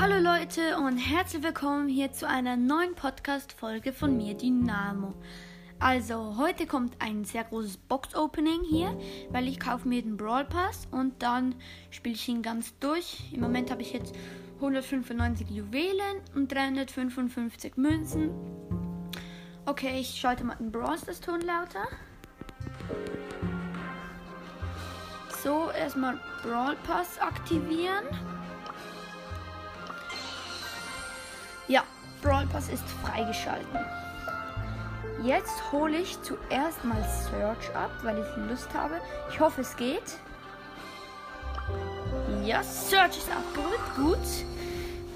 Hallo Leute und herzlich willkommen hier zu einer neuen Podcast-Folge von mir, Dynamo. Also, heute kommt ein sehr großes Box-Opening hier, weil ich kaufe mir den Brawl Pass und dann spiele ich ihn ganz durch. Im Moment habe ich jetzt 195 Juwelen und 355 Münzen. Okay, ich schalte mal den Brawl Stars Ton lauter. So, erstmal Brawl Pass aktivieren. Ja, Brawl Pass ist freigeschalten. Jetzt hole ich zuerst mal Search ab, weil ich Lust habe. Ich hoffe, es geht. Ja, Search ist abgeholt. Gut.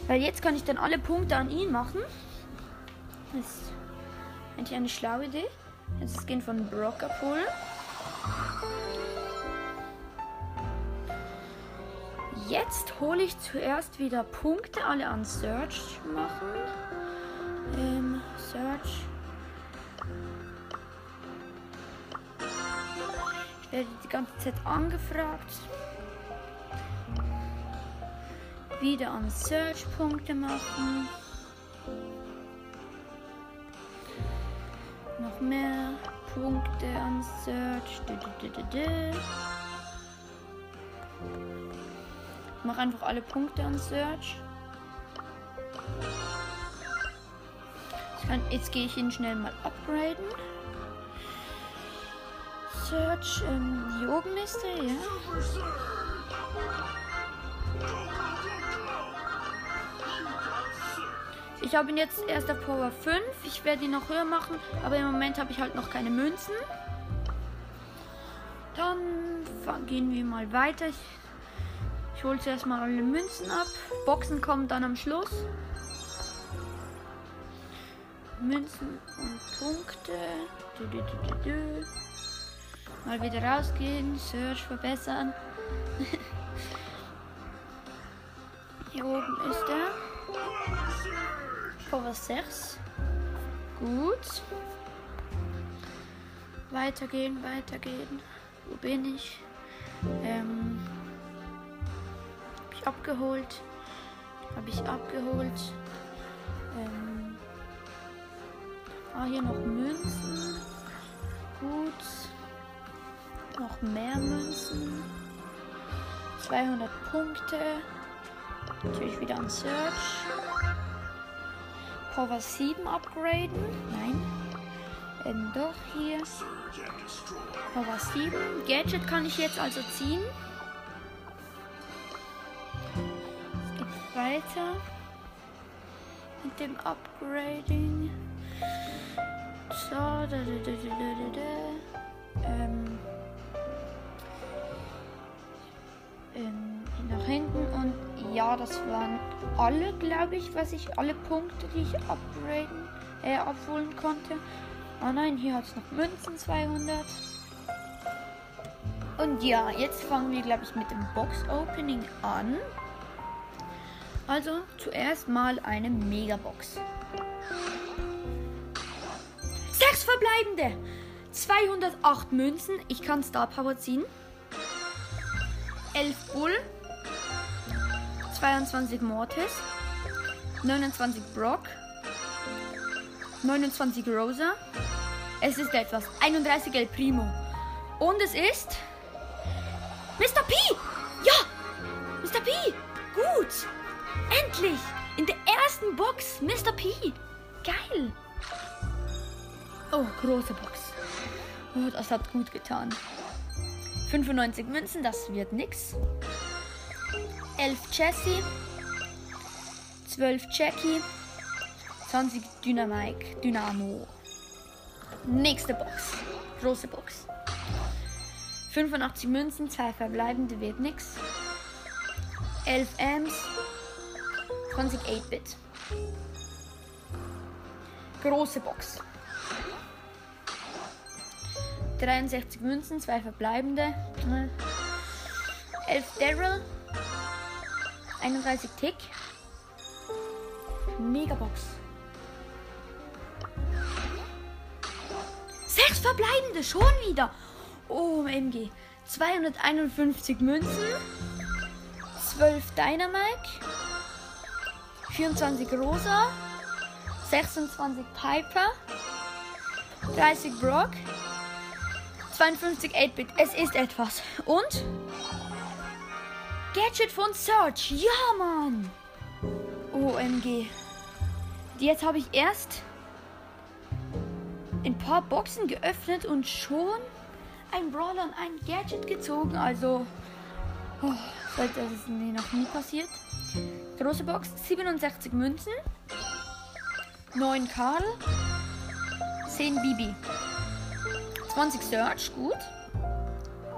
Weil jetzt kann ich dann alle Punkte an ihn machen. Das ist eigentlich eine schlaue Idee. Jetzt gehen von Brock abholen. Jetzt hole ich zuerst wieder Punkte alle an Search machen. Ähm, Search. Ich werde die ganze Zeit angefragt. Wieder an Search Punkte machen. Noch mehr Punkte an Search. Du, du, du. Mach einfach alle Punkte an Search. Kann, jetzt gehe ich ihn schnell mal upgraden. Search, ähm, hier oben ist er, ja. Ich habe ihn jetzt erst auf Power 5. Ich werde ihn noch höher machen, aber im Moment habe ich halt noch keine Münzen. Dann gehen wir mal weiter. Ich, ich hole zuerst mal alle Münzen ab. Boxen kommen dann am Schluss. Münzen und Punkte. Du, du, du, mal wieder rausgehen. Search verbessern. Hier oben ist er. Power 6. Gut. Weitergehen, weitergehen. Wo bin ich? Ähm, abgeholt. Habe ich abgeholt. Ähm, ah, hier noch Münzen. Gut. Noch mehr Münzen. 200 Punkte. Natürlich wieder an Search. Power 7 upgraden. Nein. Ähm, doch hier. Power 7. Gadget kann ich jetzt also ziehen. Weiter. Mit dem Upgrading. So, da, da, da, da, da, da. Ähm, ähm, nach hinten und ja, das waren alle, glaube ich, was ich, alle Punkte, die ich upgraden, äh, abholen konnte. Oh nein, hier hat es noch Münzen 200. Und ja, jetzt fangen wir, glaube ich, mit dem Box-Opening an. Also zuerst mal eine Megabox. Sechs verbleibende. 208 Münzen. Ich kann Star Power ziehen. 11 Bull. 22 Mortis. 29 Brock. 29 Rosa. Es ist etwas. 31 El Primo. Und es ist. Mr. P! Ja! Mr. P! Gut! Endlich! In der ersten Box Mr. P! Geil! Oh, große Box. Oh, das hat gut getan. 95 Münzen, das wird nix. 11 Jessie. 12 Jackie. 20 Dynamike, Dynamo. Nächste Box. Große Box. 85 Münzen, 2 verbleibende wird nix. 11 Ams. 20 8-Bit. Große Box. 63 Münzen, 2 verbleibende. 11 Daryl. 31 Tick. Megabox. 6 verbleibende, schon wieder. Oh, MG. 251 Münzen. 12 Dynamite. 24 Rosa, 26 Piper, 30 Brock, 52 8-Bit. Es ist etwas. Und Gadget von Search. Ja, Mann. OMG. Jetzt habe ich erst ein paar Boxen geöffnet und schon ein Brawler und ein Gadget gezogen. Also, oh, das mir noch nie passiert. Große Box, 67 Münzen, 9 Karl, 10 Bibi, 20 Search, gut.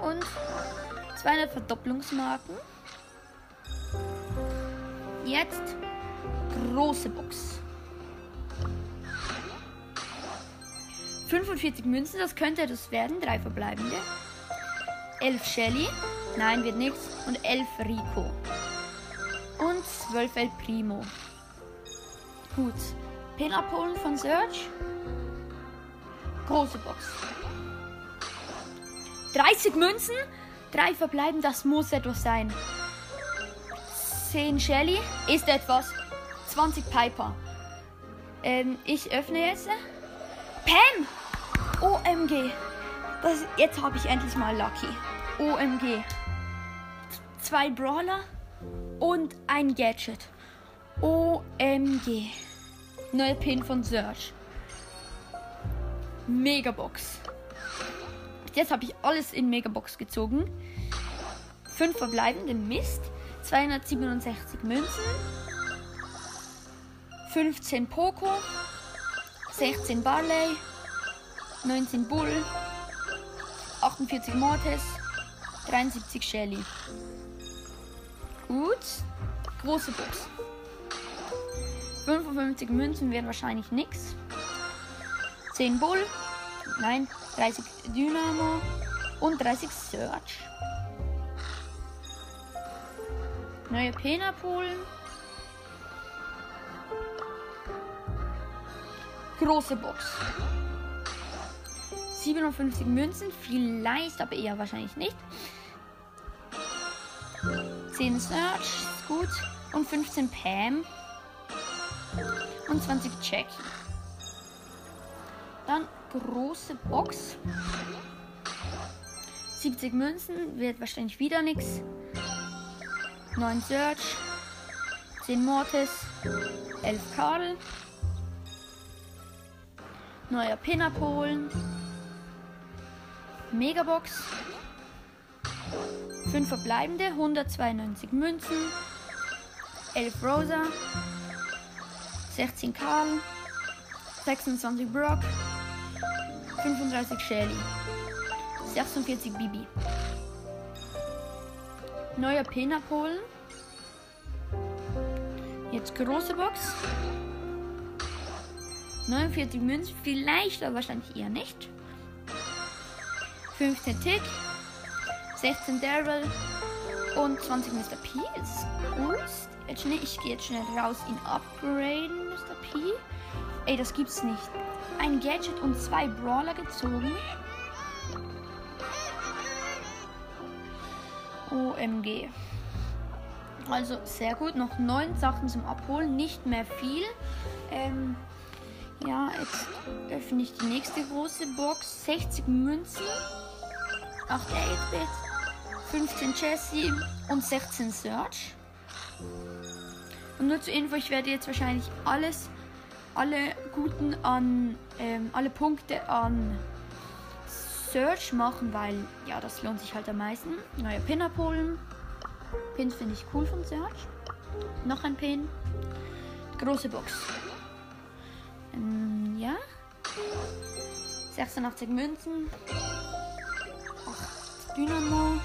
Und 200 Verdopplungsmarken. Jetzt große Box. 45 Münzen, das könnte das werden. Drei verbleibende. 11 Shelly. Nein, wird nichts. Und 11 Rico. Und 12 El Primo. Gut. Pin abholen von Search. Große Box. 30 Münzen. Drei verbleiben, das muss etwas sein. 10 Shelly ist etwas. 20 Piper. Ähm, ich öffne jetzt. Pam! OMG. Das, jetzt habe ich endlich mal Lucky. OMG. Zwei Brawler und ein Gadget. OMG. Neuer Pin von Search. Megabox. Jetzt habe ich alles in Megabox gezogen. Fünf verbleibende Mist. 267 Münzen. 15 Poco. 16 Barley. 19 Bull. 48 Mortis. 73 Shelly. Gut. Große Box. 55 Münzen wären wahrscheinlich nichts. 10 Bull. Nein, 30 Dynamo. Und 30 Search. Neue Pena Polen. Große Box. 57 Münzen, vielleicht, aber eher wahrscheinlich nicht. 10 Search, ist gut. Und 15 Pam. Und 20 Jackie. Dann große Box. 70 Münzen, wird wahrscheinlich wieder nichts. 9 Search. 10 Mortis. 11 Karl. Neuer Pin abholen. Megabox. 5 verbleibende, 192 Münzen. 11 Rosa. 16 Karl. 26 Brock. 35 Shelly. 46 Bibi. Neuer Pin abholen. Jetzt große Box. 49 Münzen, vielleicht, aber wahrscheinlich eher nicht. 15 Tick, 16 Daryl und 20 Mr. P. Ist gut. Jetzt schnell, ich gehe jetzt schnell raus, ihn upgraden, Mr. P. Ey, das gibt's nicht. Ein Gadget und zwei Brawler gezogen. OMG. Also sehr gut. Noch neun Sachen zum Abholen. Nicht mehr viel. Ähm, ja, jetzt öffne ich die nächste große Box. 60 Münzen. 8 8-Bit. 15 Jessie und 16 Search. Und nur zur Info, ich werde jetzt wahrscheinlich alles, alle guten an, ähm, alle Punkte an Search machen, weil ja, das lohnt sich halt am meisten. Neue Pin abholen. Pins finde ich cool von Search. Noch ein Pin. Große Box. Ähm, ja. 86 Münzen. 8 Dynamo.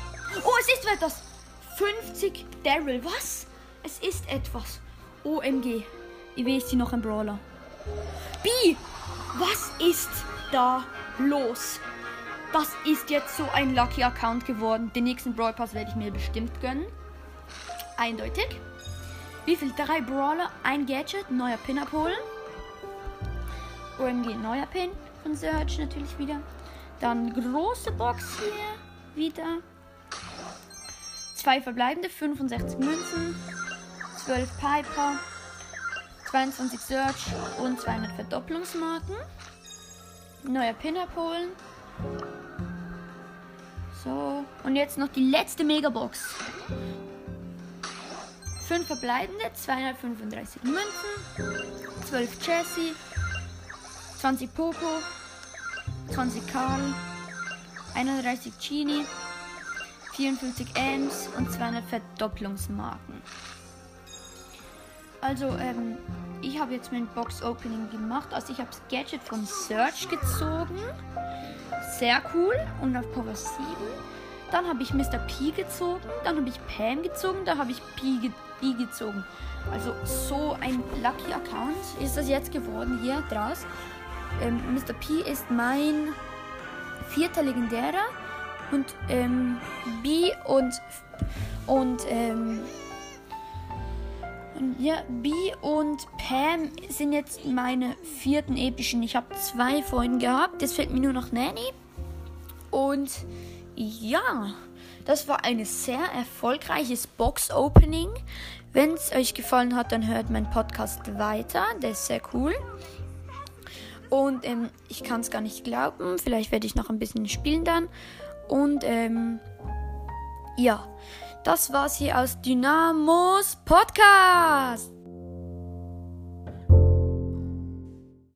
Oh, es ist etwas. 50 Daryl. Was? Es ist etwas. OMG. Ich weiß sie noch ein Brawler. B! Was ist da los? Das ist jetzt so ein Lucky Account geworden. Den nächsten Brawl Pass werde ich mir bestimmt gönnen. Eindeutig. Wie viel? Drei Brawler, ein Gadget, neuer Pin abholen. OMG, neuer Pin von Search natürlich wieder. Dann große Box hier wieder. Zwei verbleibende, 65 Münzen, 12 Piper, 22 Search und 200 Verdopplungsmarken. Neuer Pin abholen. So, und jetzt noch die letzte Megabox. 5 verbleibende, 235 Münzen, 12 Jesse, 20 Poco, 20 Karl, 31 Genie, 54 Ems und 200 Verdopplungsmarken. Also, ähm, ich habe jetzt mein Box-Opening gemacht. Also, ich habe das Gadget von Search gezogen. Sehr cool. Und auf Power 7. Dann habe ich Mr. P gezogen. Dann habe ich Pam gezogen. Dann habe ich P ge B gezogen. Also, so ein Lucky Account ist das jetzt geworden hier draus. Ähm, Mr. P ist mein vierter Legendärer. Und ähm, B und, und ähm, ja, B und Pam sind jetzt meine vierten epischen. Ich habe zwei vorhin gehabt. Jetzt fehlt mir nur noch Nanny. Und ja, das war ein sehr erfolgreiches Box-Opening. Wenn es euch gefallen hat, dann hört mein Podcast weiter. Der ist sehr cool. Und ähm, ich kann es gar nicht glauben. Vielleicht werde ich noch ein bisschen spielen dann. Und ähm, ja, das war's hier aus Dynamos Podcast.